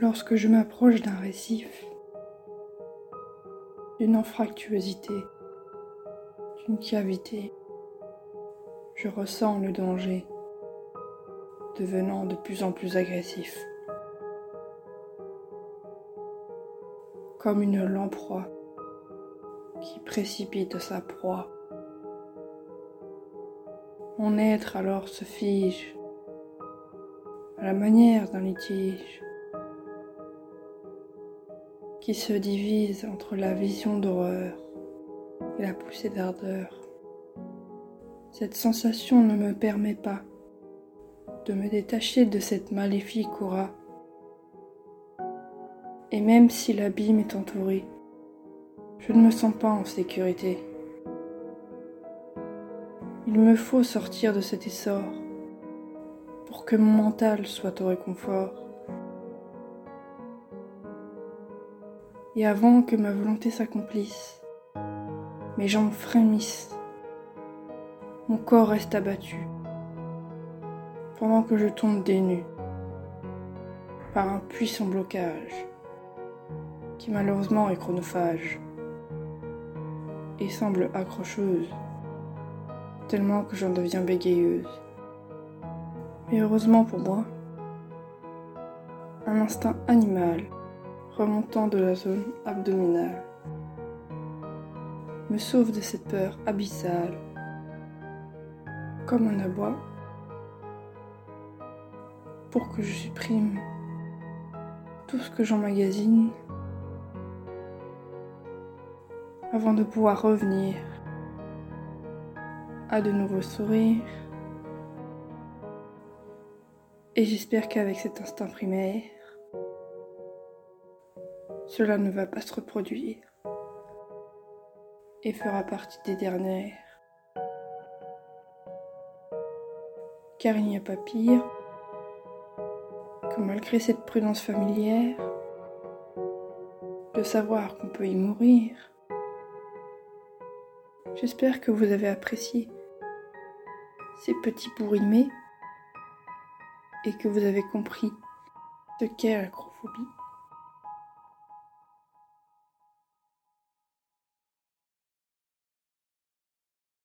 Lorsque je m'approche d'un récif, d'une anfractuosité, d'une cavité, je ressens le danger devenant de plus en plus agressif. Comme une lamproie qui précipite sa proie. Mon être alors se fige à la manière d'un litige qui se divise entre la vision d'horreur et la poussée d'ardeur. Cette sensation ne me permet pas de me détacher de cette maléfique aura. Et même si l'abîme est entouré, je ne me sens pas en sécurité. Il me faut sortir de cet essor pour que mon mental soit au réconfort. Et avant que ma volonté s'accomplisse, mes jambes frémissent, mon corps reste abattu, pendant que je tombe des par un puissant blocage qui malheureusement est chronophage et semble accrocheuse, tellement que j'en deviens bégayeuse. Mais heureusement pour moi, un instinct animal remontant de la zone abdominale me sauve de cette peur abyssale, comme un abois, pour que je supprime tout ce que j'emmagasine avant de pouvoir revenir à de nouveaux sourires. Et j'espère qu'avec cet instinct primaire, cela ne va pas se reproduire et fera partie des dernières. Car il n'y a pas pire que malgré cette prudence familière, de savoir qu'on peut y mourir. J'espère que vous avez apprécié ces petits pourrimés et que vous avez compris ce qu'est l'acrophobie.